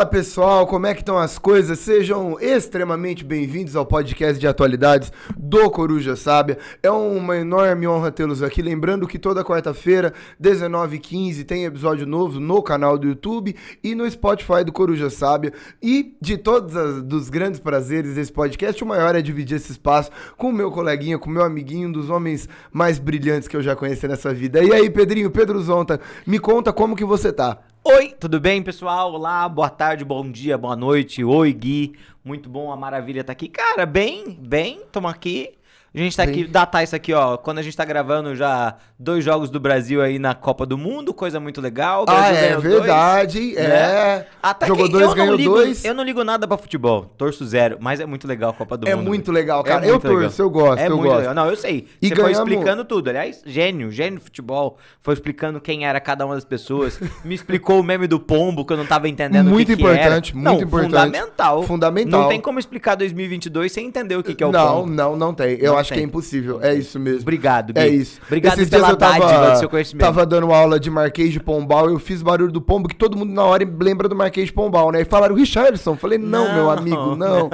Fala pessoal, como é que estão as coisas? Sejam extremamente bem-vindos ao podcast de atualidades do Coruja Sábia. É uma enorme honra tê-los aqui. Lembrando que toda quarta-feira, 19h15, tem episódio novo no canal do YouTube e no Spotify do Coruja Sábia. E de todos os dos grandes prazeres desse podcast, o maior é dividir esse espaço com o meu coleguinha, com o meu amiguinho, um dos homens mais brilhantes que eu já conheci nessa vida. E aí, Pedrinho, Pedro Zonta, me conta como que você tá. Oi, tudo bem, pessoal? Olá, boa tarde, bom dia, boa noite. Oi, Gui. Muito bom, a maravilha tá aqui. Cara, bem, bem, tamo aqui. A gente tá aqui, datar isso aqui, ó. Quando a gente tá gravando já dois jogos do Brasil aí na Copa do Mundo, coisa muito legal. Ah, é verdade, dois, é. né? Até Jogou que dois, eu não ganhou ligo, dois. Eu não ligo nada pra futebol, torço zero, mas é muito legal a Copa do É Mundo. muito velho. legal, cara. É eu muito legal. torço, eu gosto, É eu muito gosto. legal. Não, eu sei. E Você foi ganhamos- explicando tudo. Aliás, gênio, gênio de futebol. Foi explicando quem era cada uma das pessoas. Me explicou o meme do pombo, que eu não tava entendendo Muito que que era. importante, muito não, importante. Fundamental. Fundamental. Não tem como explicar 2022 sem entender o que, que é o não, pombo. não, não tem. Eu Não acho que é impossível. É isso mesmo. Obrigado, Gui. É isso. Obrigado Esses pela dias eu tava, do seu conhecimento. Tava dando aula de Marquês de Pombal, eu fiz barulho do pombo, que todo mundo na hora lembra do Marquês de Pombal, né? E falaram, Richardson. Falei, não, Não, meu amigo, não.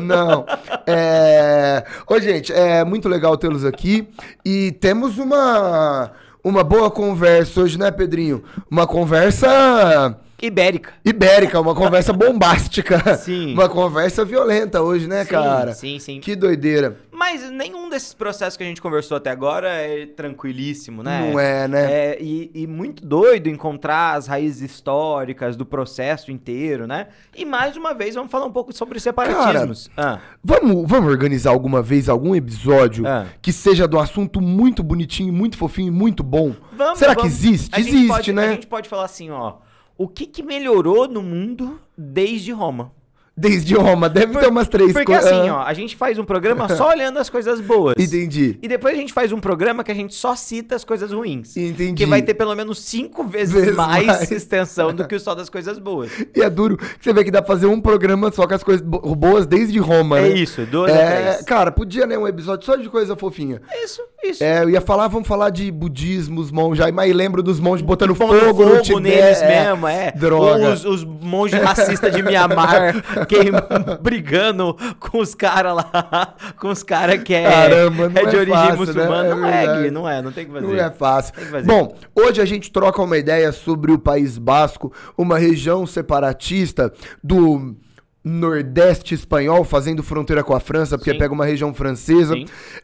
Não. É... Ô, gente, é muito legal tê-los aqui. E temos uma, uma boa conversa hoje, né, Pedrinho? Uma conversa Ibérica. ibérica, uma conversa bombástica. Sim. Uma conversa violenta hoje, né, Sim, cara? sim, sim. Que doideira. Mas nenhum desses processos que a gente conversou até agora é tranquilíssimo, né? Não é, né? É, e, e muito doido encontrar as raízes históricas do processo inteiro, né? E mais uma vez vamos falar um pouco sobre separatismos. Ah, Vamos, vamos organizar alguma vez algum episódio Ah. que seja do assunto muito bonitinho, muito fofinho, muito bom? vamos, Será que vamos. existe? A Existe, pode- né? A gente pode falar assim, ó. O que, que melhorou no mundo desde Roma? Desde Roma, deve ter umas três Porque coisas. assim, ó, a gente faz um programa só olhando as coisas boas. Entendi. E depois a gente faz um programa que a gente só cita as coisas ruins. Entendi. Que vai ter pelo menos cinco vezes, Vezes mais, mais. extensão do que o só das coisas boas. E é duro que você vê que dá pra fazer um programa só com as coisas bo- boas desde Roma, É né? isso, duas a É, três. cara, podia, né, um episódio só de coisa fofinha. Isso, isso. É, eu ia falar, vamos falar de budismo, os monges, aí, mas lembro dos monges botando Pondo fogo, no fogo Tibete. neles mesmo, é. Droga. Os, os monges racistas de Mianmar que, brigando com os caras lá, com os caras que é, Caramba, não é de é origem fácil, muçulmana. né? É não é. Gui, não é, não tem o que fazer. Não é fácil. Bom, hoje a gente troca uma ideia sobre o País Basco, uma região separatista do Nordeste espanhol, fazendo fronteira com a França, porque Sim. pega uma região francesa.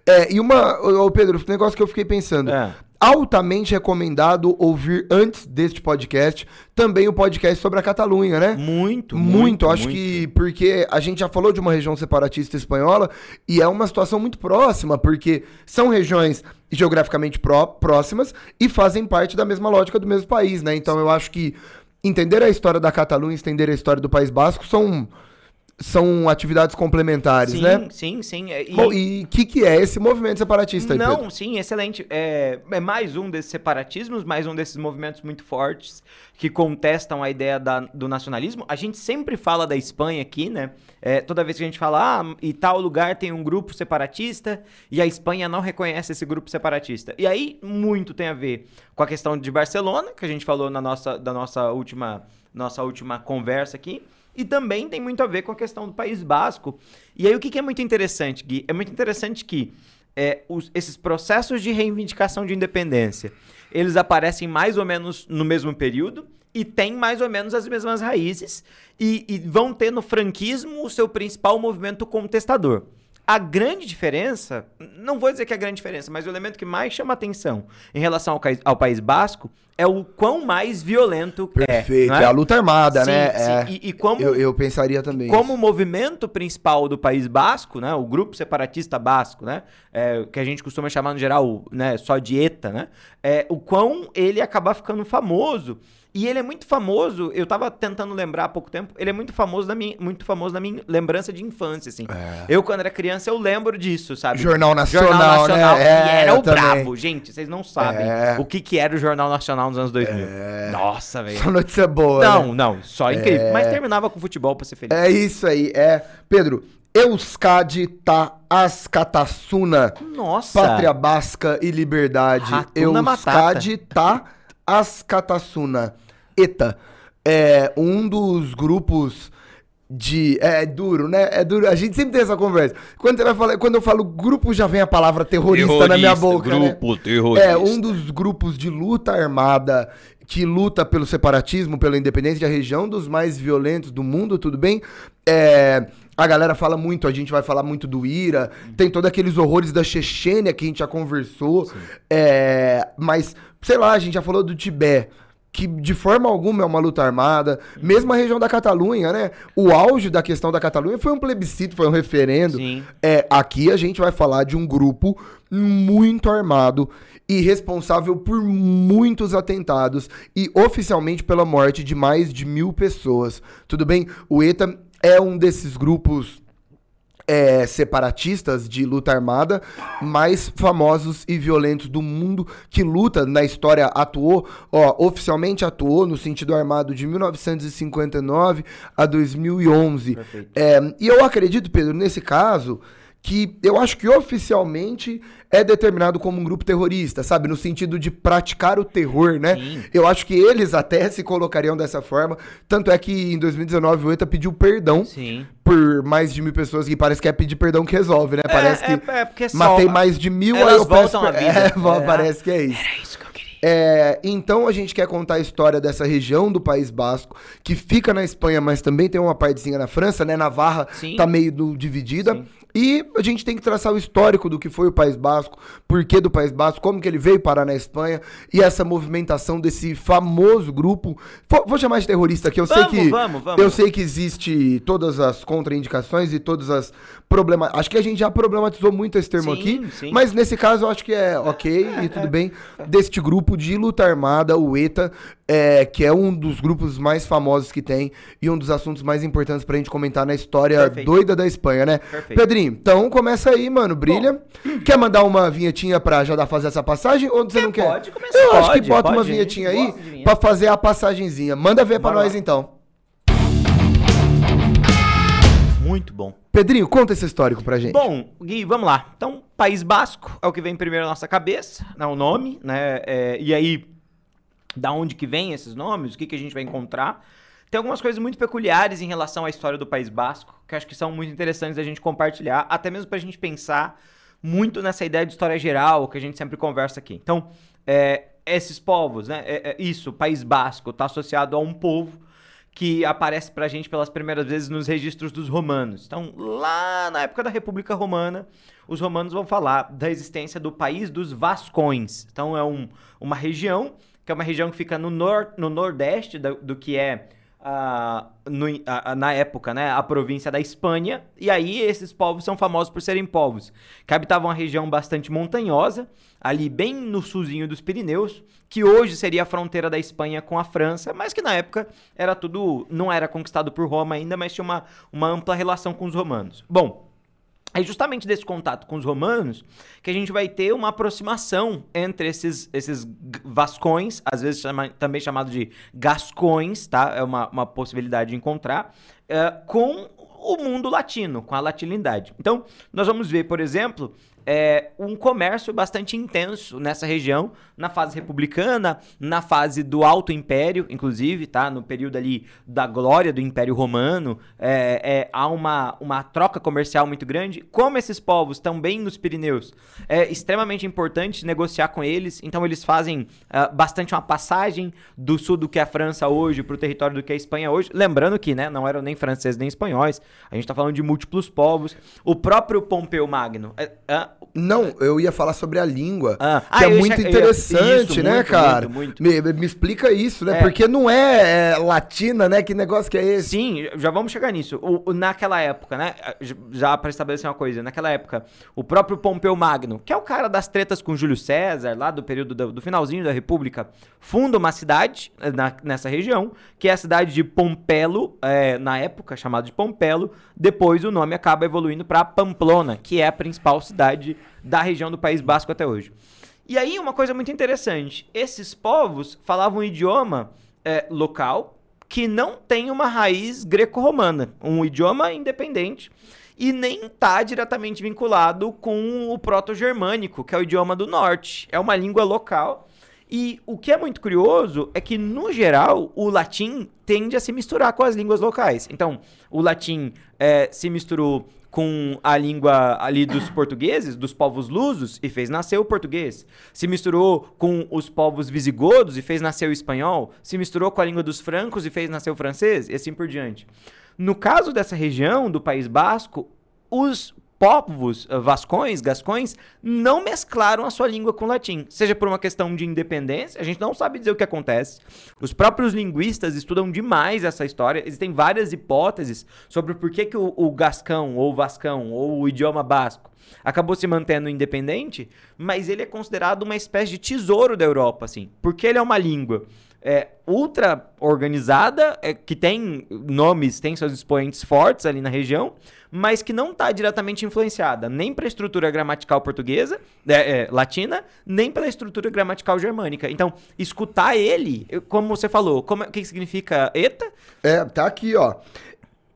É, e uma. Ô, Pedro, um negócio que eu fiquei pensando. É. Altamente recomendado ouvir antes deste podcast também o podcast sobre a Catalunha, né? Muito, Muito, muito. acho muito. que porque a gente já falou de uma região separatista espanhola e é uma situação muito próxima, porque são regiões geograficamente pró- próximas e fazem parte da mesma lógica do mesmo país, né? Então eu acho que entender a história da Catalunha, entender a história do País Basco são, são atividades complementares, Sim, né? sim, sim. é, E- e o que, que é esse movimento separatista aí, Não, Pedro? sim, excelente. É, é mais um desses separatismos, mais um desses movimentos muito fortes que contestam a ideia da- do nacionalismo. A gente sempre fala da Espanha aqui, né? É, toda vez que a gente fala, ah, e tal lugar tem um grupo separatista e a Espanha não reconhece esse grupo separatista. E aí, muito tem a ver com a questão de Barcelona, que a gente falou na nossa, da nossa última, nossa última conversa aqui. E também tem muito a ver com a questão do País Basco. E aí, o que, que é muito interessante, Gui? É muito interessante que é, os- esses processos de reivindicação de independência, eles aparecem mais ou menos no mesmo período e têm mais ou menos as mesmas raízes e, e vão ter no franquismo o seu principal movimento contestador. A grande diferença, não vou dizer que é a grande diferença, mas o elemento que mais chama atenção em relação ao, ao País Basco é o quão mais violento Perfeito, é. é, não a luta armada, Sim, né? sim. É. E, e como eu, eu pensaria também. como isso. o movimento principal do País Basco, né, o grupo separatista basco, né, é, que a gente costuma chamar no geral, né, só de ETA, né, é, o quão ele acaba ficando famoso. E ele é muito famoso, eu tava tentando lembrar há pouco tempo, ele é muito famoso na minha, muito famoso na minha lembrança de infância, assim. É. Eu, quando era criança, eu lembro disso, sabe? Jornal Nacional, Jornal Nacional, né? que É, era eu o também. brabo. Gente, vocês não sabem É. o que, que era o Jornal Nacional nos anos 2000. Nossa, velho. Só notícia boa. né? Não, não, só incrível. Mas terminava com futebol pra ser feliz. É isso aí, é. Pedro, Euskadi tá Ascatasuna, Nossa. Pátria Basca e Liberdade. Ratuna Euskadi tá Ascatasuna. Eta. é um dos grupos de. É, é duro, né? É duro. A gente sempre tem essa conversa. Quando, você vai falar, quando eu falo grupo, já vem a palavra terrorista, terrorista na minha boca. Né? Grupo né? terrorista. É, um dos grupos de luta armada que luta pelo separatismo, pela independência da região, dos mais violentos do mundo, tudo bem? É, a galera fala muito, a gente vai falar muito do Ira, tem todos aqueles horrores da Chechênia que a gente já conversou, é, mas, sei lá, a gente já falou do Tibete que de forma alguma é uma luta armada, mesmo a região da Catalunha, né? O auge da questão da Catalunha foi um plebiscito, foi um referendo. Sim. É, aqui a gente vai falar de um grupo muito armado e responsável por muitos atentados e oficialmente pela morte de mais de mil pessoas. Tudo bem? O ETA é um desses grupos é, separatistas de luta armada mais famosos e violentos do mundo que luta na história atuou, ó, oficialmente atuou no sentido armado de 1959 a 2011. É, e eu acredito, Pedro, nesse caso que eu acho que oficialmente é determinado como um grupo terrorista, sabe? No sentido de praticar o terror, né? Sim. Eu acho que eles até se colocariam dessa forma. Tanto é que em 2019 o ETA pediu perdão Sim. por mais de mil pessoas, que parece que é pedir perdão que resolve, né? É, parece é, que é, é matei mais de mil, Elas aí eu voltam peço... vida. É, parece que é isso. Era isso que eu queria. É, então a gente quer contar a história dessa região do País Basco, que fica na Espanha, mas também tem uma partezinha na França, né? Navarra Sim. tá meio do, dividida. Sim. E a gente tem que traçar o histórico do que foi o País Basco, por que do País Basco, como que ele veio parar na Espanha e essa movimentação desse famoso grupo. Vou chamar de terrorista aqui, eu vamos, sei que vamos, vamos. eu sei que existe todas as contraindicações e todas as problemas. Acho que a gente já problematizou muito esse termo sim, aqui, sim. mas nesse caso eu acho que é OK e tudo bem deste grupo de luta armada, o ETA, é, que é um dos grupos mais famosos que tem e um dos assuntos mais importantes pra gente comentar na história Perfeito. doida da Espanha, né? Perfeito. Pedrinho, então começa aí, mano, brilha. Bom. Quer mandar uma vinhetinha pra já dar fazer essa passagem ou você quer, não quer? Pode começar. Eu pode, acho que bota uma vinhetinha aí pra fazer a passagenzinha. Manda ver Bora pra nós lá. então. Muito bom. Pedrinho, conta esse histórico pra gente. Bom, Gui, vamos lá. Então, País Basco é o que vem primeiro na nossa cabeça, né, o nome, né? É, e aí, da onde que vem esses nomes, o que, que a gente vai encontrar. Tem algumas coisas muito peculiares em relação à história do País Basco, que acho que são muito interessantes a gente compartilhar, até mesmo para a gente pensar muito nessa ideia de história geral que a gente sempre conversa aqui. Então, é, esses povos, né? É, é, isso, País Basco está associado a um povo que aparece para a gente pelas primeiras vezes nos registros dos romanos. Então, lá na época da República Romana, os romanos vão falar da existência do país dos Vascões. Então, é um, uma região que é uma região que fica no, nor no nordeste do, do que é Uh, no, uh, na época, né, a província da Espanha, e aí esses povos são famosos por serem povos que habitavam uma região bastante montanhosa, ali bem no sulzinho dos Pirineus, que hoje seria a fronteira da Espanha com a França, mas que na época era tudo, não era conquistado por Roma ainda, mas tinha uma, uma ampla relação com os romanos. Bom, é justamente desse contato com os romanos que a gente vai ter uma aproximação entre esses, esses vascões, às vezes chama, também chamado de gascões, tá? É uma, uma possibilidade de encontrar, uh, com o mundo latino, com a latinidade. Então, nós vamos ver, por exemplo, é, um comércio bastante intenso nessa região, na fase republicana, na fase do Alto Império, inclusive, tá? No período ali da glória do Império Romano, é, é, há uma, uma troca comercial muito grande. Como esses povos também nos Pirineus, é extremamente importante negociar com eles, então eles fazem uh, bastante uma passagem do sul do que é a França hoje para o território do que é a Espanha hoje. Lembrando que, né, não eram nem franceses nem espanhóis, a gente está falando de múltiplos povos. O próprio Pompeu Magno, uh, não, eu ia falar sobre a língua, ah. que ah, é muito interessante, isso, né, muito, cara? Muito, muito. Me, me, explica isso, né? É. Porque não é, é, latina, né? Que negócio que é esse? Sim, já vamos chegar nisso. O, o, naquela época, né? Já para estabelecer uma coisa, naquela época, o próprio Pompeu Magno, que é o cara das tretas com Júlio César, lá do período do, do finalzinho da República, funda uma cidade eh, na, nessa região, que é a cidade de Pompelo, é, na época chamada de Pompelo. Depois o nome acaba evoluindo para Pamplona, que é a principal cidade da região do País Basco até hoje. E aí, uma coisa muito interessante: esses povos falavam um idioma é, local que não tem uma raiz greco-romana, um idioma independente e nem está diretamente vinculado com o proto-germânico, que é o idioma do norte. É uma língua local E o que é muito curioso é que, no geral, o latim tende a se misturar com as línguas locais. Então, o latim é, se misturou com a língua ali dos portugueses, dos povos lusos, e fez nascer o português. Se misturou com os povos visigodos e fez nascer o espanhol. Se misturou com a língua dos francos e fez nascer o francês, e assim por diante. No caso dessa região, do País Basco, os povos eh, vascões, gascões, não mesclaram a sua língua com o latim, seja por uma questão de independência, a gente não sabe dizer o que acontece. Os próprios linguistas estudam demais essa história, existem várias hipóteses sobre por que, que o, o gascão, ou o vascão, ou o idioma basco acabou se mantendo independente, mas ele é considerado uma espécie de tesouro da Europa, assim, porque ele é uma língua é, ultra organizada, é, que tem nomes, tem seus expoentes fortes ali na região, mas que não está diretamente influenciada nem pela estrutura gramatical portuguesa, é, é, latina, nem pela estrutura gramatical germânica. Então, escutar ele, como você falou, como, o que significa eta? É, tá aqui, ó.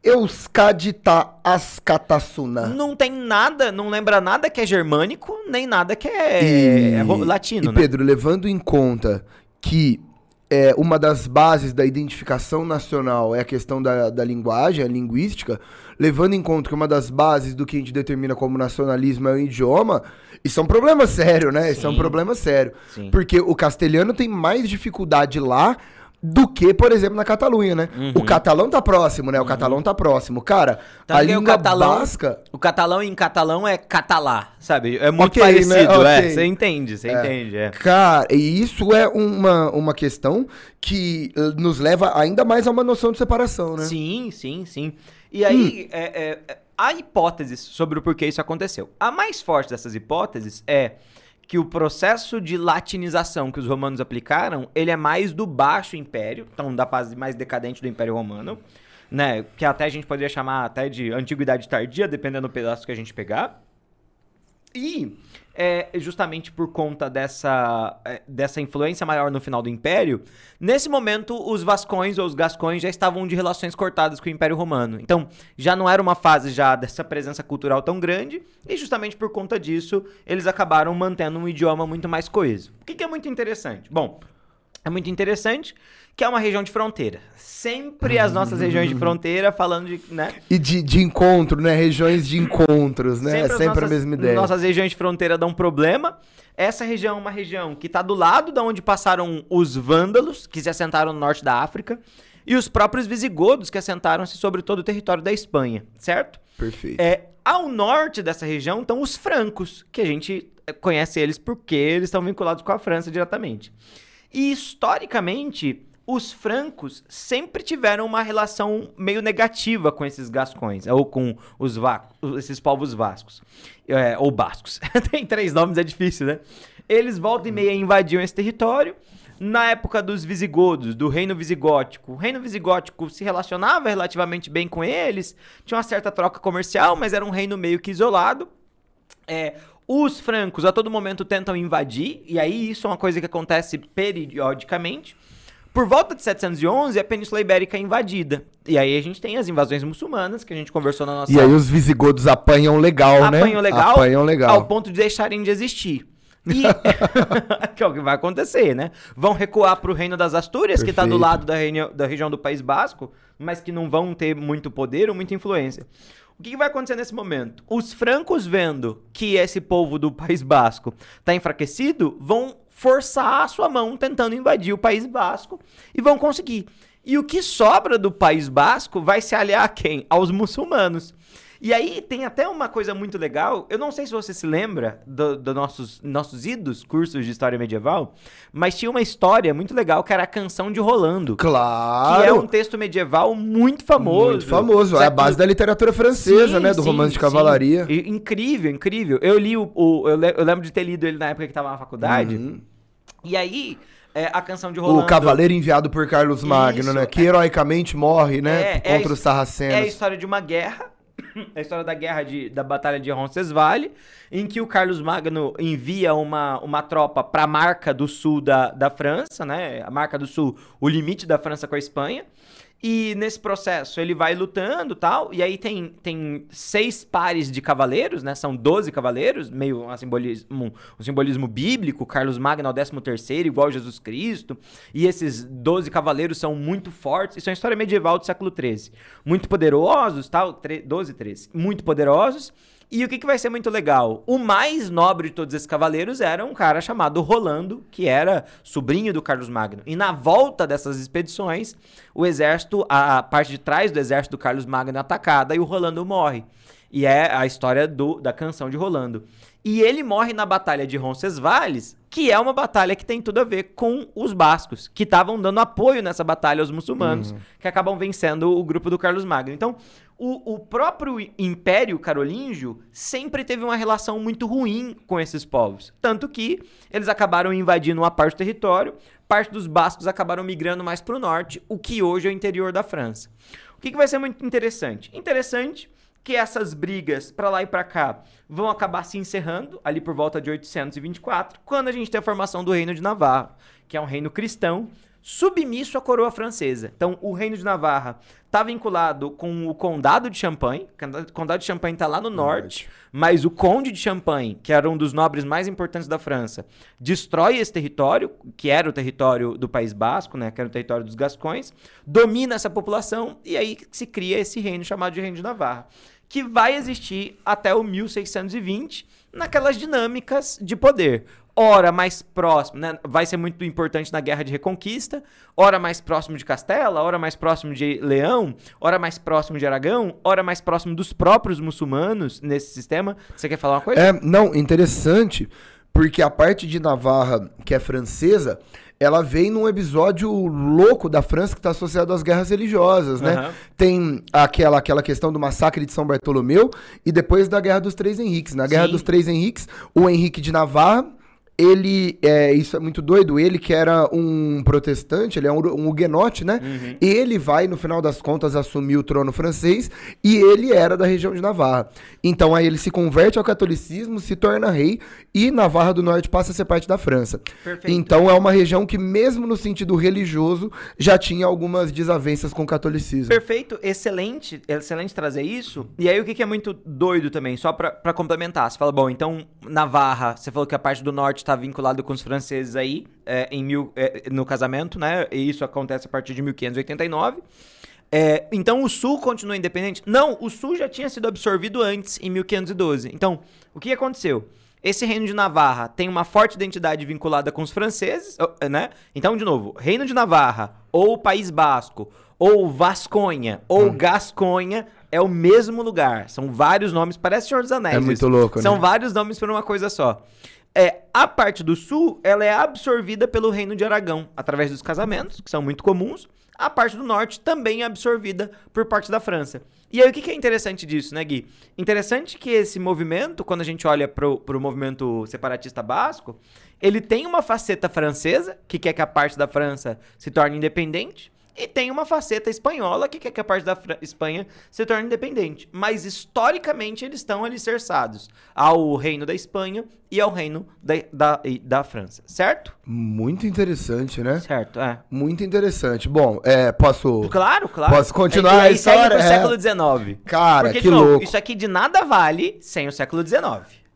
Euskadita ascatasuna. Não tem nada, não lembra nada que é germânico, nem nada que é, é latino, e né? Pedro, levando em conta que é, uma das bases da identificação nacional é a questão da, da linguagem, a linguística, levando em conta que uma das bases do que a gente determina como nacionalismo é o idioma, isso é um problema sério, né? Sim. Isso é um problema sério. Sim. Porque o castelhano tem mais dificuldade lá do que, por exemplo, na Catalunha, né? Uhum. O catalão tá próximo, né? O uhum. catalão tá próximo. Cara, tá a língua o catalão, basca... O catalão em catalão é catalá, sabe? É muito okay, parecido, né? okay. é. Você entende, você é. entende, é. Cara, e isso é uma, uma questão que eh, nos leva ainda mais a uma noção de separação, né? Sim, sim, sim. E aí, hum. é, é, há hipóteses sobre o porquê isso aconteceu. A mais forte dessas hipóteses é que o processo de latinização que os romanos aplicaram, ele é mais do baixo império, então da fase mais decadente do Império Romano, né, que até a gente poderia chamar até de antiguidade tardia, dependendo do pedaço que a gente pegar. E é, justamente por conta dessa, é, dessa influência maior no final do Império, nesse momento os vascões ou os gascões já estavam de relações cortadas com o Império Romano. Então, já não era uma fase já dessa presença cultural tão grande, e justamente por conta disso, eles acabaram mantendo um idioma muito mais coeso. O que, que é muito interessante? Bom, é muito interessante que é uma região de fronteira. Sempre as nossas regiões de fronteira falando de, né? E de, de encontro, né? Regiões de encontros, né? Sempre, é sempre nossas, a mesma ideia. Nossas regiões de fronteira dão problema. Essa região é uma região que está do lado da onde passaram os vândalos, que se assentaram no norte da África, e os próprios visigodos, que assentaram-se sobre todo o território da Espanha, certo? Perfeito. É, ao norte dessa região estão os francos, que a gente conhece eles porque eles estão vinculados com a França diretamente. E historicamente, os francos sempre tiveram uma relação meio negativa com esses gascões, ou com os esses povos vascos, é, ou bascos. Tem três nomes, é difícil, né? Eles voltam e meia invadiam esse território. Na época dos visigodos, do reino visigótico, o reino visigótico se relacionava relativamente bem com eles, tinha uma certa troca comercial, mas era um reino meio que isolado. É, os francos a todo momento tentam invadir, e aí isso é uma coisa que acontece periodicamente. Por volta de 711, a Península Ibérica é invadida. E aí a gente tem as invasões muçulmanas, que a gente conversou na nossa... E aí os visigodos apanham legal, apanham né? Apanham legal. Apanham legal. Ao ponto de deixarem de existir. E... que é o que vai acontecer, né? Vão recuar para o Reino das Astúrias, Perfeito. que está do lado da, reino, da região do País Basco, mas que não vão ter muito poder ou muita influência. O que, que, vai acontecer nesse momento? Os francos, vendo que esse povo do País Basco está enfraquecido, vão forçar a sua mão tentando invadir o País Basco e vão conseguir. E o que sobra do País Basco vai se aliar a quem? Aos muçulmanos. E aí tem até uma coisa muito legal. Eu não sei se você se lembra dos do nossos, nossos idos cursos de história medieval, mas tinha uma história muito legal que era a Canção de Rolando. Claro! Que é um texto medieval muito famoso. Muito famoso. É a base da literatura francesa, sim, né? Do sim, romance de cavalaria. Sim. Incrível, incrível. Eu li o. o eu, lembro de ter lido ele na época que estava na faculdade. Uhum. E aí. É, a canção de Rolando. O cavaleiro enviado por Carlos Magno, Isso, né? Que é, heroicamente morre, né? É, contra é os sarracenos. É a história de uma guerra a história da guerra de, da Batalha de Roncesvalles, em que o Carlos Magno envia uma, uma tropa para a marca do sul da, da França, né? A marca do sul, o limite da França com a Espanha. E nesse processo ele vai lutando tal. E aí tem, tem seis pares de cavaleiros, né? São 12 cavaleiros, meio um simbolismo, um simbolismo bíblico. Carlos Magno o 13 terceiro, igual Jesus Cristo. E esses 12 cavaleiros são muito fortes. Isso é uma história medieval do século XIII. Muito poderosos, tal. 12 e 13. Muito poderosos. E o que, que vai ser muito legal? O mais nobre de todos esses cavaleiros era um cara chamado Rolando, que era sobrinho do Carlos Magno. E na volta dessas expedições, o exército, a parte de trás do exército do Carlos Magno é atacada e o Rolando morre. E é a história do, da canção de Rolando. E ele morre na Batalha de Roncesvalles, que é uma batalha que tem tudo a ver com os bascos, que estavam dando apoio nessa batalha aos muçulmanos, uhum. que acabam vencendo o grupo do Carlos Magno. Então, o, o próprio Império Carolíngio sempre teve uma relação muito ruim com esses povos. Tanto que eles acabaram invadindo uma parte do território, parte dos bascos acabaram migrando mais para o norte, o que hoje é o interior da França. O que, que vai ser muito interessante? Interessante que essas brigas para lá e para cá vão acabar se encerrando ali por volta de 824, quando a gente tem a formação do Reino de Navarra, que é um reino cristão submisso à coroa francesa. Então, o Reino de Navarra está vinculado com o Condado de Champagne. O Condado de Champagne está lá no norte, mas o Conde de Champagne, que era um dos nobres mais importantes da França, destrói esse território, que era o território do País Basco, né, que era o território dos Gascões, domina essa população e aí se cria esse reino chamado de Reino de Navarra, que vai existir até o 1620 naquelas dinâmicas de poder ora mais próximo, né? Vai ser muito importante na Guerra de Reconquista, ora mais próximo de Castela, ora mais próximo de Leão, ora mais próximo de Aragão, ora mais próximo dos próprios muçulmanos nesse sistema. Você quer falar uma coisa? É, não, interessante, porque a parte de Navarra, que é francesa, ela vem num episódio louco da França que está associado às guerras religiosas, né? Uhum. Tem aquela, aquela questão do massacre de São Bartolomeu e depois da Guerra dos Três Henriques. Na Guerra Sim. dos Três Henriques, o Henrique de Navarra ele, é, isso é muito doido, ele que era um protestante, ele é um, um huguenote, né? Uhum. Ele vai, no final das contas, assumir o trono francês e ele era da região de Navarra. Então aí ele se converte ao catolicismo, se torna rei e Navarra do Norte passa a ser parte da França. Perfeito. Então é uma região que, mesmo no sentido religioso, já tinha algumas desavenças com o catolicismo. Perfeito, excelente, excelente trazer isso. E aí o que, que é muito doido também, só para complementar, você fala, bom, então Navarra, você falou que a parte do norte está vinculado com os franceses aí é, em mil, é, no casamento, né? E isso acontece a partir de 1589. É, então o Sul continua independente? Não, o Sul já tinha sido absorvido antes, em 1512. Então, o que aconteceu? Esse reino de Navarra tem uma forte identidade vinculada com os franceses, né? Então, de novo, Reino de Navarra, ou País Basco, ou Vasconha, ou hum. Gasconha, é o mesmo lugar. São vários nomes, parece Senhor dos Anéis. É muito louco, São né? vários nomes para uma coisa só. É, a parte do sul, ela é absorvida pelo reino de Aragão, através dos casamentos, que são muito comuns. A parte do norte também é absorvida por parte da França. E aí, o que é interessante disso, né, Gui? Interessante que esse movimento, quando a gente olha pro, pro movimento separatista basco, ele tem uma faceta francesa, que quer que a parte da França se torne independente, e tem uma faceta espanhola que quer que a parte da Espanha se torne independente. Mas historicamente eles estão alicerçados ao reino da Espanha e ao reino da, da, da França, certo? Muito interessante, né? Certo, é. Muito interessante. Bom, é, posso. Claro, claro. Posso continuar e, a história? Segue pro é. século XIX. Cara, Porque, que novo, louco. Isso aqui de nada vale sem o século XIX.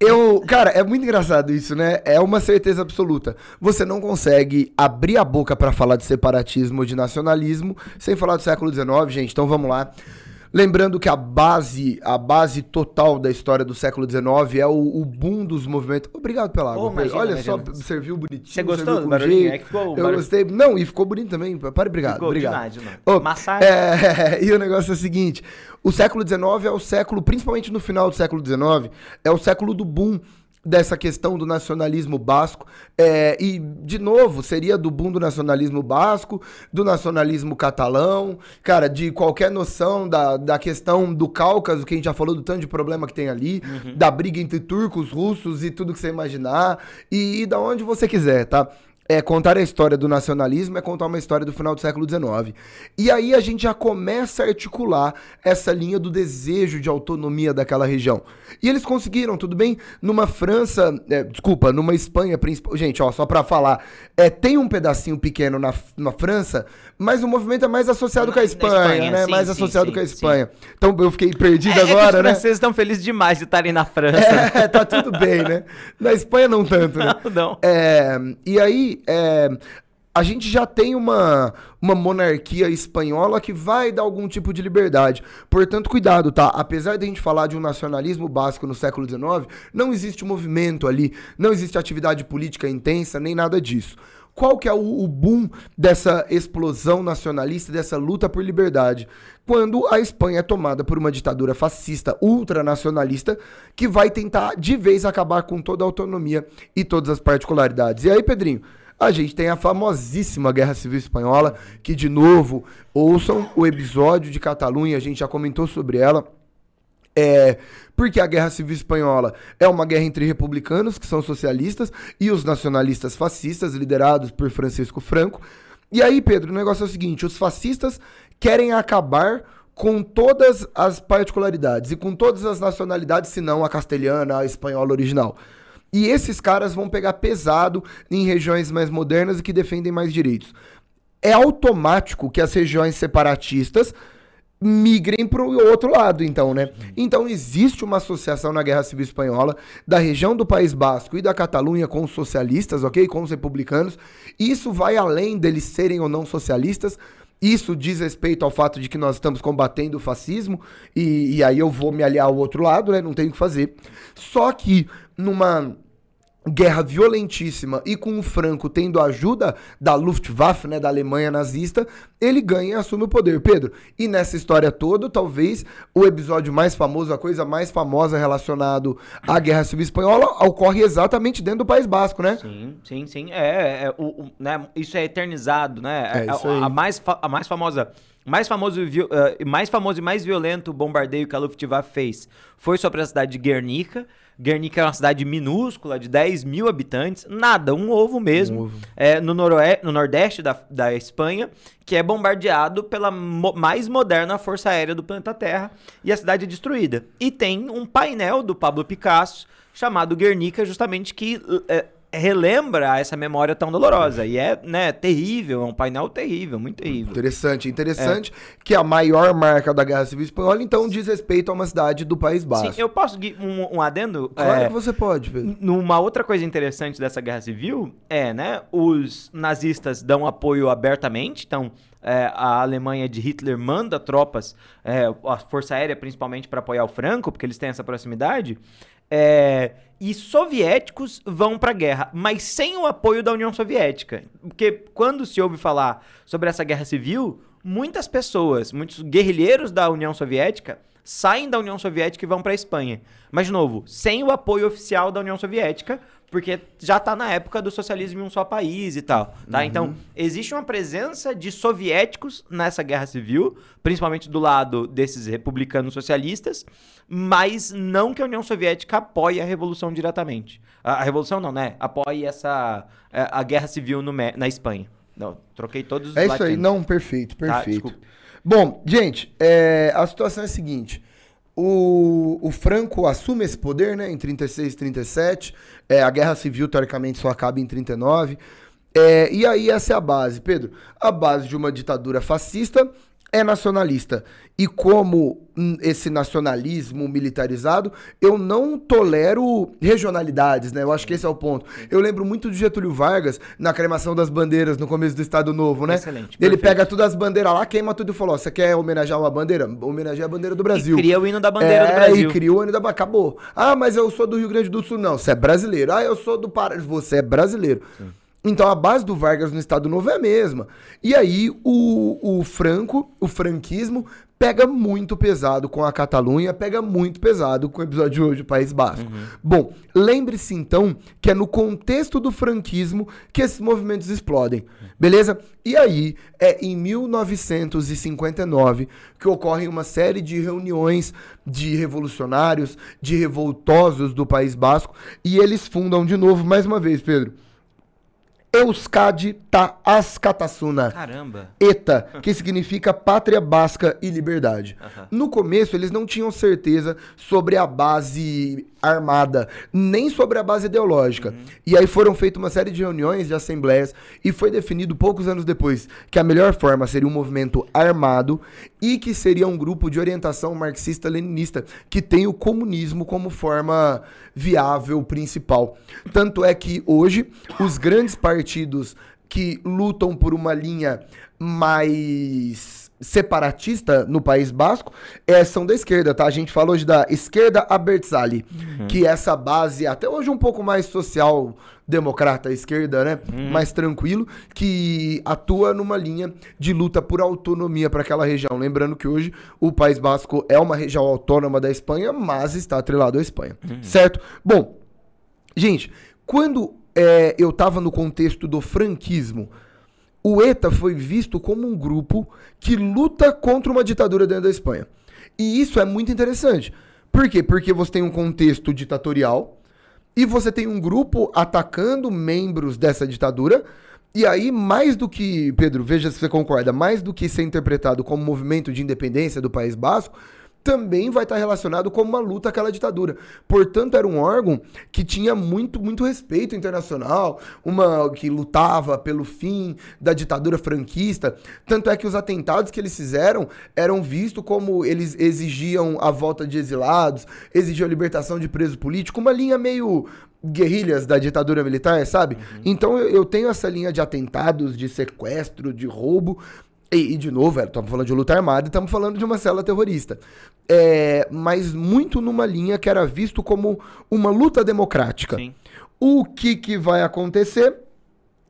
Eu, cara, é muito engraçado isso, né? É uma certeza absoluta. Você não consegue abrir a boca para falar de separatismo ou de nacionalismo sem falar do século XIX, gente. Então vamos lá. Lembrando que a base, a base total da história do século XIX é o, o boom dos movimentos. Obrigado pela água. Oh, imagina, Olha imagina. só, serviu bonitinho. Você gostou do barulhinho? É que ficou Eu gostei. Não, e ficou bonito também. Pare, obrigado. Ficou obrigado. Demais, oh, Massagem. É, e o negócio é o seguinte: o século XIX é o século, principalmente no final do século XIX, é o século do boom dessa questão do nacionalismo basco. É, e, de novo, seria do boom do nacionalismo basco, do nacionalismo catalão, cara, de qualquer noção da, da questão do Cáucaso, que a gente já falou do tanto de problema que tem ali, uhum. da briga entre turcos, russos e tudo que você imaginar, e, e da onde você quiser, tá? É, contar a história do nacionalismo é contar uma história do final do século XIX. E aí a gente já começa a articular essa linha do desejo de autonomia daquela região. E eles conseguiram, tudo bem? Numa França, é, desculpa, numa Espanha principal. Gente, ó, só para falar, é, tem um pedacinho pequeno na, na França, mas o movimento é mais associado com a Espanha, Espanha né? Sim, mais sim, associado sim, com a Espanha. Então eu fiquei perdido é, agora, é né? Os franceses estão felizes demais de estarem na França. É, tá tudo bem, né? Na Espanha não tanto, né? Não, não. É, e aí, é, a gente já tem uma, uma monarquia espanhola que vai dar algum tipo de liberdade. Portanto, cuidado, tá? Apesar de a gente falar de um nacionalismo básico no século XIX, não existe movimento ali, não existe atividade política intensa, nem nada disso. Qual que é o, o boom dessa explosão nacionalista, dessa luta por liberdade? Quando a Espanha é tomada por uma ditadura fascista ultranacionalista que vai tentar de vez acabar com toda a autonomia e todas as particularidades. E aí, Pedrinho, a gente tem a famosíssima Guerra Civil Espanhola, que de novo, ouçam o episódio de Catalunha, a gente já comentou sobre ela. É, porque a Guerra Civil Espanhola é uma guerra entre republicanos, que são socialistas, e os nacionalistas fascistas, liderados por Francisco Franco. E aí, Pedro, o negócio é o seguinte: os fascistas querem acabar com todas as particularidades e com todas as nacionalidades, se não a castelhana, a espanhola original. E esses caras vão pegar pesado em regiões mais modernas e que defendem mais direitos. É automático que as regiões separatistas migrem para o outro lado, então, né? Então existe uma associação na Guerra Civil Espanhola da região do País Basco e da Catalunha com os socialistas, ok? Com os republicanos. Isso vai além deles serem ou não socialistas. Isso diz respeito ao fato de que nós estamos combatendo o fascismo e, e aí eu vou me aliar ao outro lado, né? Não tenho o que fazer. Só que numa guerra violentíssima e com o Franco tendo a ajuda da Luftwaffe, né, da Alemanha nazista, ele ganha e assume o poder. Pedro, e nessa história toda, talvez o episódio mais famoso, a coisa mais famosa relacionado à Guerra Civil Espanhola ocorre exatamente dentro do País Basco, né? Sim, sim, sim. É, é o, o, né, isso é eternizado, né? É, é isso aí. A, a, mais, a mais famosa mais famoso, uh, mais famoso e mais violento bombardeio que a Luftwaffe fez foi sobre a cidade de Guernica, Guernica é uma cidade minúscula, de 10 mil habitantes, nada, um ovo mesmo, um ovo. É, no, no nordeste da, da Espanha, que é bombardeado pela mo mais moderna força aérea do planeta Terra, e a cidade é destruída. E tem um painel do Pablo Picasso, chamado Guernica, justamente que é, relembra essa memória tão dolorosa. E é, né, terrível, é um painel terrível, muito terrível. Interessante, interessante é. que a maior marca da Guerra Civil Espanhola, então, diz respeito a uma cidade do País Basco. Sim, eu posso um, um adendo? Claro é, que você pode, Pedro. Numa outra coisa interessante dessa Guerra Civil é, né, os nazistas dão apoio abertamente, então é, a Alemanha de Hitler manda tropas, é, a Força Aérea principalmente para apoiar o Franco, porque eles têm essa proximidade. É, e soviéticos vão para a guerra, mas sem o apoio da União Soviética. Porque quando se ouve falar sobre essa guerra civil, muitas pessoas, muitos guerrilheiros da União Soviética saem da União Soviética e vão para a Espanha. Mas, de novo, sem o apoio oficial da União Soviética, porque já está na época do socialismo em um só país e tal, tá? Uhum. Então, existe uma presença de soviéticos nessa guerra civil, principalmente do lado desses republicanos socialistas, mas não que a União Soviética apoie a revolução diretamente. A, a revolução não, né? Apoie essa a, a guerra civil no, na Espanha. Não, troquei todos os É isso aí, não, perfeito, tá, perfeito. Tá, Bom, gente, é, a situação é a seguinte. O, o, Franco assume esse poder, né, em 36 e 37. É, a Guerra Civil, teoricamente, só acaba em 39. É, e aí, essa é a base, Pedro. A base de uma ditadura fascista é nacionalista. E como hum, esse nacionalismo militarizado, eu não tolero regionalidades, né? Eu acho que esse é o ponto. Eu lembro muito de Getúlio Vargas na cremação das bandeiras no começo do Estado Novo, né? Excelente. Ele perfeito. pega todas as bandeiras lá, queima tudo e falou: você quer homenagear uma bandeira? Homenagear a bandeira do Brasil. E cria o hino da bandeira é, do Brasil. E cria o hino da Acabou. Ah, mas eu sou do Rio Grande do Sul. Não, você é brasileiro. Ah, eu sou do Pará. Você é brasileiro. Sim. Então a base do Vargas no Estado Novo é a mesma. E aí o, o Franco, o franquismo, pega muito pesado com a Catalunha, pega muito pesado com o episódio de hoje do País Basco. Uhum. Bom, lembre-se então que é no contexto do franquismo que esses movimentos explodem, beleza? E aí é em 1959 que ocorre uma série de reuniões de revolucionários, de revoltosos do País Basco, e eles fundam de novo, mais uma vez, Pedro Euskadi ta Askatasuna. Caramba. ETA, que significa Pátria Basca e Liberdade. Aham. No começo, eles não tinham certeza sobre a base armada, nem sobre a base ideológica. E aí foram feitas uma série de reuniões, de assembleias, e foi definido poucos anos depois que a melhor forma seria um movimento armado e que seria um grupo de orientação marxista-leninista, que tem o comunismo como forma viável principal. Tanto é que hoje os grandes partidos que lutam por uma linha mais separatista no País Basco é, são da esquerda, tá? A gente fala hoje da esquerda Abertzali, que é essa base, até hoje um pouco mais social democrata, esquerda, né? Mais tranquilo, que atua numa linha de luta por autonomia para aquela região. Lembrando que hoje o País Basco é uma região autônoma da Espanha, mas está atrelado à Espanha, certo? Bom, Gente, quando é, eu tava no contexto do franquismo, o ETA foi visto como um grupo que luta contra uma ditadura dentro da Espanha. E isso é muito interessante. Por quê? Porque você tem um contexto ditatorial e você tem um grupo atacando membros dessa ditadura. E aí, mais do que, Pedro, veja se você concorda, mais do que ser interpretado como movimento de independência do País Basco, também vai estar relacionado como uma luta àquela ditadura. Portanto, era um órgão que tinha muito, muito respeito internacional, uma que lutava pelo fim da ditadura franquista. Tanto é que os atentados que eles fizeram eram vistos como eles exigiam a volta de exilados, exigiam a libertação de preso político, uma linha meio guerrilhas da ditadura militar, sabe? Então eu, eu tenho essa linha de atentados, de sequestro, de roubo, e, e, de novo, estamos falando de luta armada e estamos falando de uma célula terrorista. É, mas muito numa linha que era visto como uma luta democrática. Sim. O que, que vai acontecer?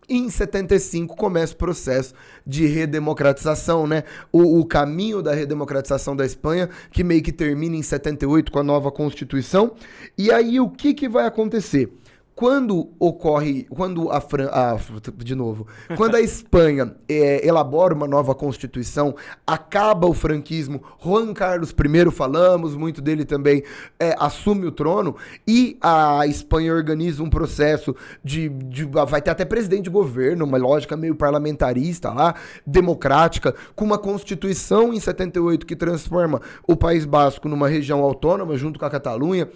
Em 75 começa o processo de redemocratização, né? O, o caminho da redemocratização da Espanha, que meio que termina em 78 com a nova Constituição. E aí o que, que vai acontecer? Quando ocorre, quando a ah, de novo, quando a Espanha é, elabora uma nova constituição, acaba o franquismo, Juan Carlos I, falamos muito dele também, é, assume o trono e a Espanha organiza um processo de, de, vai ter até presidente de governo, uma lógica meio parlamentarista lá, democrática, com uma constituição em 78 que transforma o País Basco numa região autônoma junto com a Catalunha.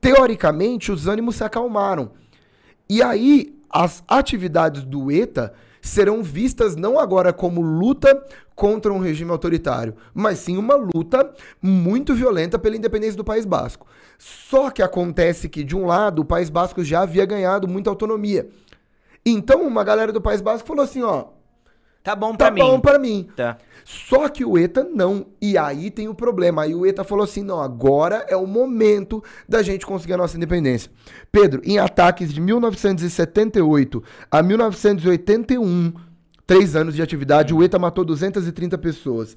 Teoricamente, os ânimos se acalmaram. E aí, as atividades do ETA serão vistas não agora como luta contra um regime autoritário, mas sim uma luta muito violenta pela independência do País Basco. Só que acontece que, de um lado, o País Basco já havia ganhado muita autonomia. Então, uma galera do País Basco falou assim: ó, Tá bom pra tá mim. bom pra mim. Tá. Só que o ETA não. E aí tem o problema. Aí o ETA falou assim: não, agora é o momento da gente conseguir a nossa independência. Pedro, em ataques de 1978 a 1981, três anos de atividade, o ETA matou 230 pessoas.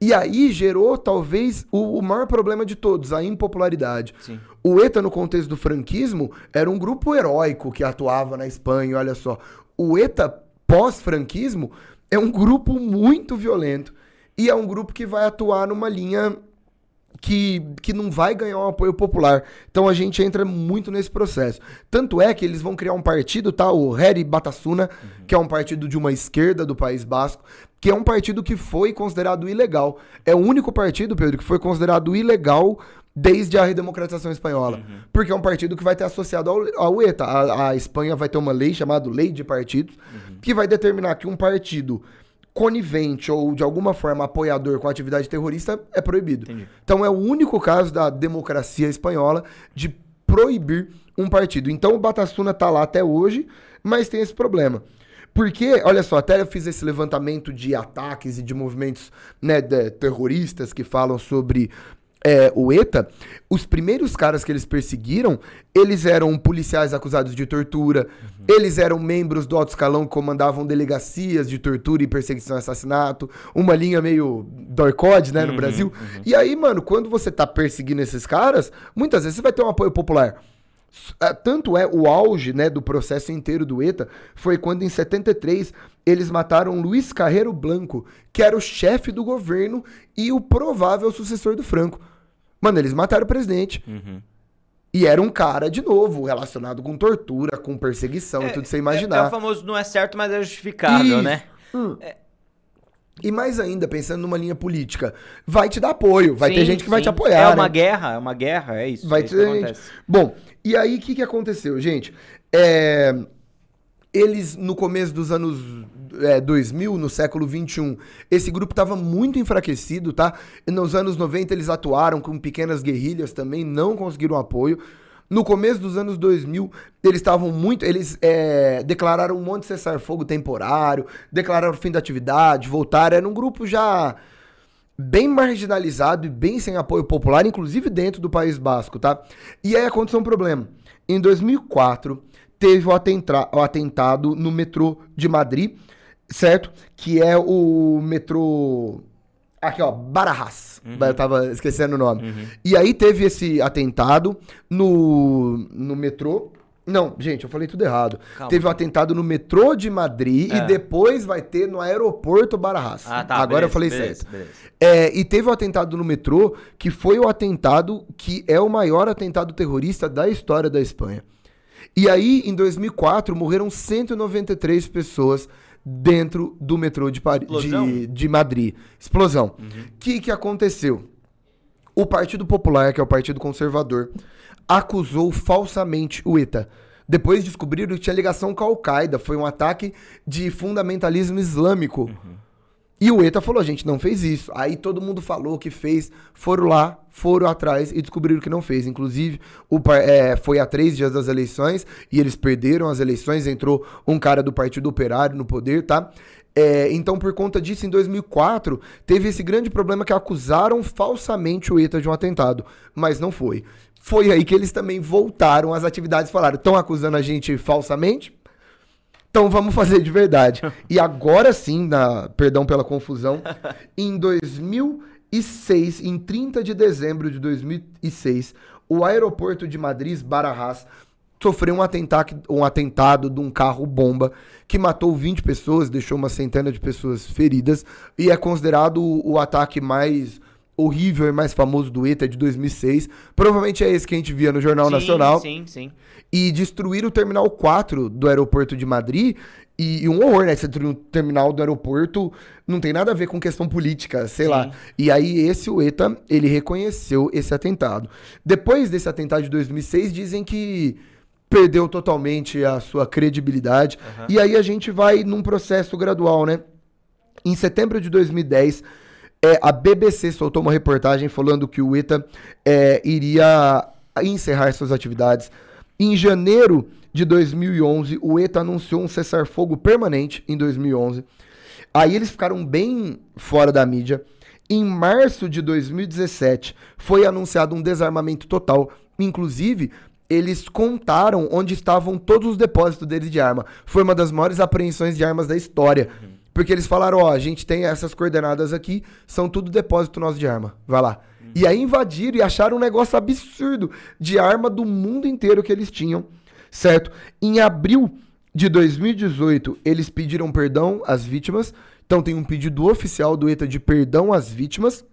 E aí gerou, talvez, o, o maior problema de todos, a impopularidade. Sim. O ETA, no contexto do franquismo, era um grupo heróico que atuava na Espanha, olha só. O ETA, pós-franquismo, é um grupo muito violento. E é um grupo que vai atuar numa linha que, que não vai ganhar um apoio popular. Então a gente entra muito nesse processo. Tanto é que eles vão criar um partido, tá? O Heri Batasuna, que é um partido de uma esquerda do País Basco, que é um partido que foi considerado ilegal. É o único partido, Pedro, que foi considerado ilegal desde a redemocratização espanhola. Porque é um partido que vai ter associado ao, ao ETA. A, a Espanha vai ter uma lei chamada Lei de Partidos, que vai determinar que um partido conivente ou de alguma forma apoiador com a atividade terrorista é proibido. Entendi. Então é o único caso da democracia espanhola de proibir um partido. Então o Batasuna tá lá até hoje, mas tem esse problema. Porque, olha só, até eu fiz esse levantamento de ataques e de movimentos né, de- terroristas que falam sobre é, o ETA, os primeiros caras que eles perseguiram, eles eram policiais acusados de tortura, eles eram membros do alto escalão que comandavam delegacias de tortura e perseguição e assassinato, uma linha meio dorcode, né, no Brasil. E aí, mano, quando você tá perseguindo esses caras, muitas vezes você vai ter um apoio popular. Ah, Tanto é o auge né, do processo inteiro do ETA foi quando em 73 eles mataram Luiz Carreiro Blanco, que era o chefe do governo e o provável sucessor do Franco. Mano, eles mataram o presidente. Uhum. E era um cara, de novo, relacionado com tortura, com perseguição e tudo você imaginar. É, é o famoso não é certo, mas é justificável, Isso. né? Hum. E mais ainda, pensando numa linha política, vai te dar apoio, vai ter Sim, gente que vai sim. te apoiar. É uma né? guerra, é uma guerra, é isso. Vai é isso ter gente. acontece. Bom, e aí o que, que aconteceu, gente? É, eles, no começo dos anos é, 2000, no século 21, esse grupo estava muito enfraquecido, tá? E nos anos 90 eles atuaram com pequenas guerrilhas também, não conseguiram apoio. No começo dos anos 2000, eles estavam muito. Eles é, declararam um monte de cessar-fogo temporário, declararam o fim da atividade, voltaram. Era um grupo já bem marginalizado e bem sem apoio popular, inclusive dentro do País Basco, tá? E aí aconteceu um problema. Em 2004, teve o, o atentado no metrô de Madrid, certo? Que é o metrô. Aqui, ó, Barajas. Eu tava esquecendo o nome. E aí teve esse atentado no, no metrô. Não, gente, eu falei tudo errado. Calma. Teve o atentado no metrô de Madrid É. e depois vai ter no aeroporto Barajas. Ah, tá. Agora eu beleza, falei beleza, certo. beleza. É, e teve o atentado no metrô, que foi o atentado que é o maior atentado terrorista da história da Espanha. E aí, em 2004, morreram 193 pessoas dentro do metrô de, Pari- Explosão? de, de Madrid. Explosão. O que, que aconteceu? O Partido Popular, que é o Partido Conservador, acusou falsamente o ETA. Depois descobriram que tinha ligação com a Al-Qaeda. Foi um ataque de fundamentalismo islâmico. E o ETA falou, a gente não fez isso. Aí todo mundo falou que fez, foram lá, foram atrás e descobriram que não fez. Inclusive, o, é, foi há três dias das eleições e eles perderam as eleições, entrou um cara do Partido Operário no poder, tá? É, então, por conta disso, em 2004, teve esse grande problema que acusaram falsamente o ETA de um atentado, mas não foi. Foi aí que eles também voltaram às atividades e falaram, estão acusando a gente falsamente? Então vamos fazer de verdade. E agora sim, na, perdão pela confusão, em 2006, em 30 de dezembro de 2006, o aeroporto de Madrid, Barajas, sofreu um atentado, um atentado de um carro bomba que matou 20 pessoas, deixou uma centena de pessoas feridas e é considerado o, o ataque mais horrível e mais famoso do ETA de 2006. Provavelmente é esse que a gente via no Jornal sim, Nacional Sim, sim. e destruir o terminal 4 do aeroporto de Madrid. E, e um horror, né? Você destruir um terminal do aeroporto não tem nada a ver com questão política, sei Sim. lá. E aí, esse, o ETA, ele reconheceu esse atentado. Depois desse atentado de 2006, dizem que perdeu totalmente a sua credibilidade. E aí a gente vai num processo gradual, né? Em setembro de 2010, é, a BBC soltou uma reportagem falando que o ETA é, iria encerrar suas atividades. Em janeiro de 2011, o ETA anunciou um cessar-fogo permanente em 2011. Aí eles ficaram bem fora da mídia. Em março de 2017, foi anunciado um desarmamento total. Inclusive, eles contaram onde estavam todos os depósitos deles de arma. Foi uma das maiores apreensões de armas da história. Porque eles falaram, ó, a gente tem essas coordenadas aqui, são tudo depósito nosso de arma. Vai lá. E aí invadiram e acharam um negócio absurdo de arma do mundo inteiro que eles tinham, certo? Em abril de 2018, eles pediram perdão às vítimas. Então tem um pedido oficial do ETA de perdão às vítimas.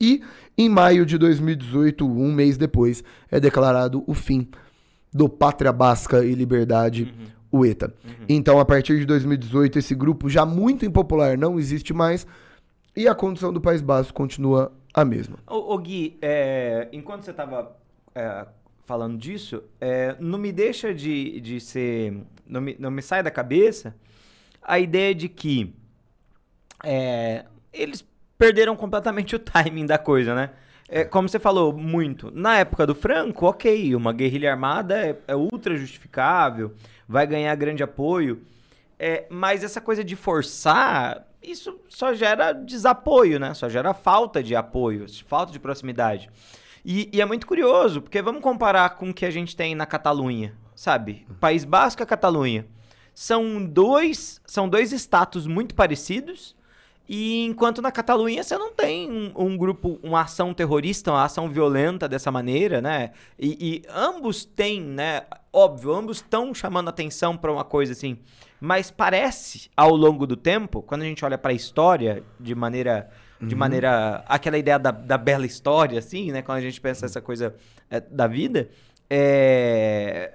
E em maio de 2018, um mês depois, é declarado o fim do Pátria Basca e Liberdade, o ETA. Então, a partir de 2018, esse grupo já muito impopular não existe mais e a condição do País Basco continua a mesma. Ô, ô, Gui, é, enquanto você estava falando disso, é, não me deixa de, de ser. Não me, não me sai da cabeça a ideia de que é, eles perderam completamente o timing da coisa, né? É, como você falou muito, na época do Franco, ok, uma guerrilha armada é, é ultra justificável, vai ganhar grande apoio, é, mas essa coisa de forçar, isso só gera desapoio, né? Só gera falta de apoio, falta de proximidade. E, e é muito curioso, porque vamos comparar com o que a gente tem na Catalunha, sabe? País Basco e Catalunha. São dois, são dois status muito parecidos, e enquanto na Catalunha você não tem um, um grupo, uma ação terrorista, uma ação violenta dessa maneira, né? E, e ambos têm, né? Óbvio, ambos estão chamando atenção para uma coisa assim. Mas parece, ao longo do tempo, quando a gente olha para a história de maneira. De maneira. aquela ideia da, da bela história, assim, né? Quando a gente pensa essa coisa é, da vida, é,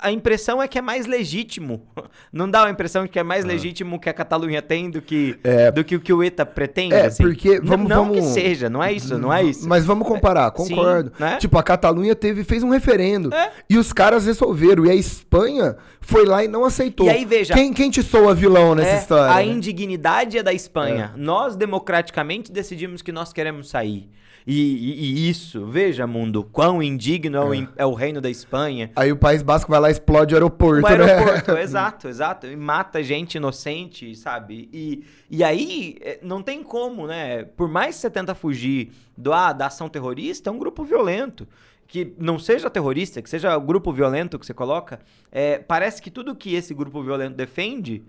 a impressão é que é mais legítimo. Não dá a impressão de que é mais Ah. legítimo que a Catalunha tem do que, É. do que o que o ETA pretende? É, assim. porque vamos- não vamos- que seja, não é isso, não é isso. Mas vamos comparar, Sim, concordo. né? Tipo, a Catalunha teve, fez um referendo. É. E os caras resolveram. E a Espanha foi lá e não aceitou. E aí, veja- Quem, quem te soa vilão nessa É, história? A né? indignidade é da Espanha. Nós, democraticamente, decidimos que nós queremos sair. E, e- e isso, veja, mundo, quão indigno é, o, é o reino da Espanha. Aí o País Basco vai lá e explode o aeroporto, O né? aeroporto, exato, exato. E mata gente inocente, sabe? E, e aí, eh, não tem como, né? Por mais que você tenta fugir do, ah, da ação terrorista, é um grupo violento. Que não seja terrorista, que seja o grupo violento que você coloca, eh, parece que tudo que esse grupo violento defende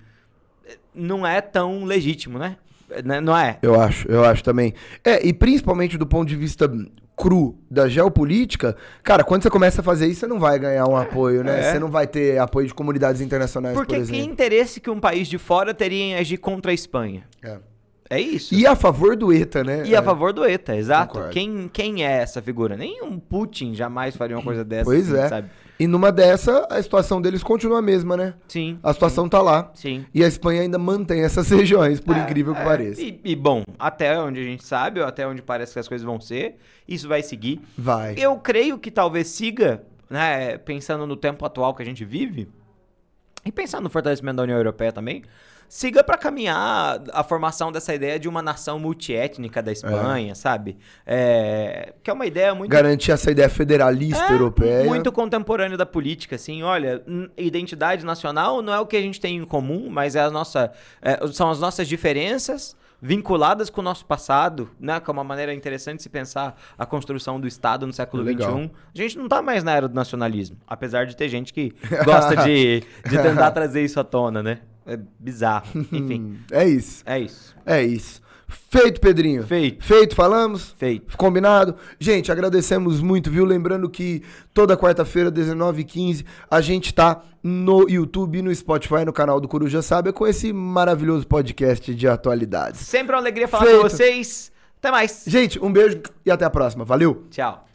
eh, não é tão legítimo, né? Eh, né? Não é? Eu acho, eu acho também. É, e principalmente do ponto de vista cru da geopolítica, cara, quando você começa a fazer isso, você não vai ganhar um apoio, né? é. Você não vai ter apoio de comunidades internacionais, Porque por que exemplo. interesse que um país de fora teria em agir contra a Espanha? É. É isso. E a favor do ETA, né? E a É. favor do ETA, exato. Concordo. Quem, quem é essa figura? Nem um Putin jamais faria uma coisa dessa. Pois assim, é. Sabe? E numa dessa, a situação deles continua a mesma, né? Sim. A situação tá lá. Sim. E a Espanha ainda mantém essas regiões, por É, incrível que é. pareça. E, e, bom, até onde a gente sabe, ou até onde parece que as coisas vão ser, isso vai seguir. Vai. Eu creio que talvez siga, né, pensando no tempo atual que a gente vive, e pensando no fortalecimento da União Europeia também, siga para caminhar a formação dessa ideia de uma nação multiétnica da Espanha, sabe? É, que é uma ideia muito Garantir essa ideia federalista É, europeia. Muito contemporâneo da política, assim, olha, identidade nacional não é o que a gente tem em comum, mas é a nossa, é, são as nossas diferenças vinculadas com o nosso passado, né? Que é uma maneira interessante de se pensar a construção do Estado no século. XXI. A gente não tá mais na era do nacionalismo, apesar de ter gente que gosta de, de tentar trazer isso à tona, né? É bizarro. Enfim, é isso. é isso. É isso. Feito, Pedrinho. Feito. Feito, falamos? Feito. Combinado? Gente, agradecemos muito, viu? Lembrando que toda quarta-feira, 19h15, a gente tá no YouTube, no Spotify, no canal do Coruja Sábia, com esse maravilhoso podcast de atualidades. Sempre uma alegria falar Feito. com vocês. Até mais. Gente, um beijo e até a próxima. Valeu! Tchau.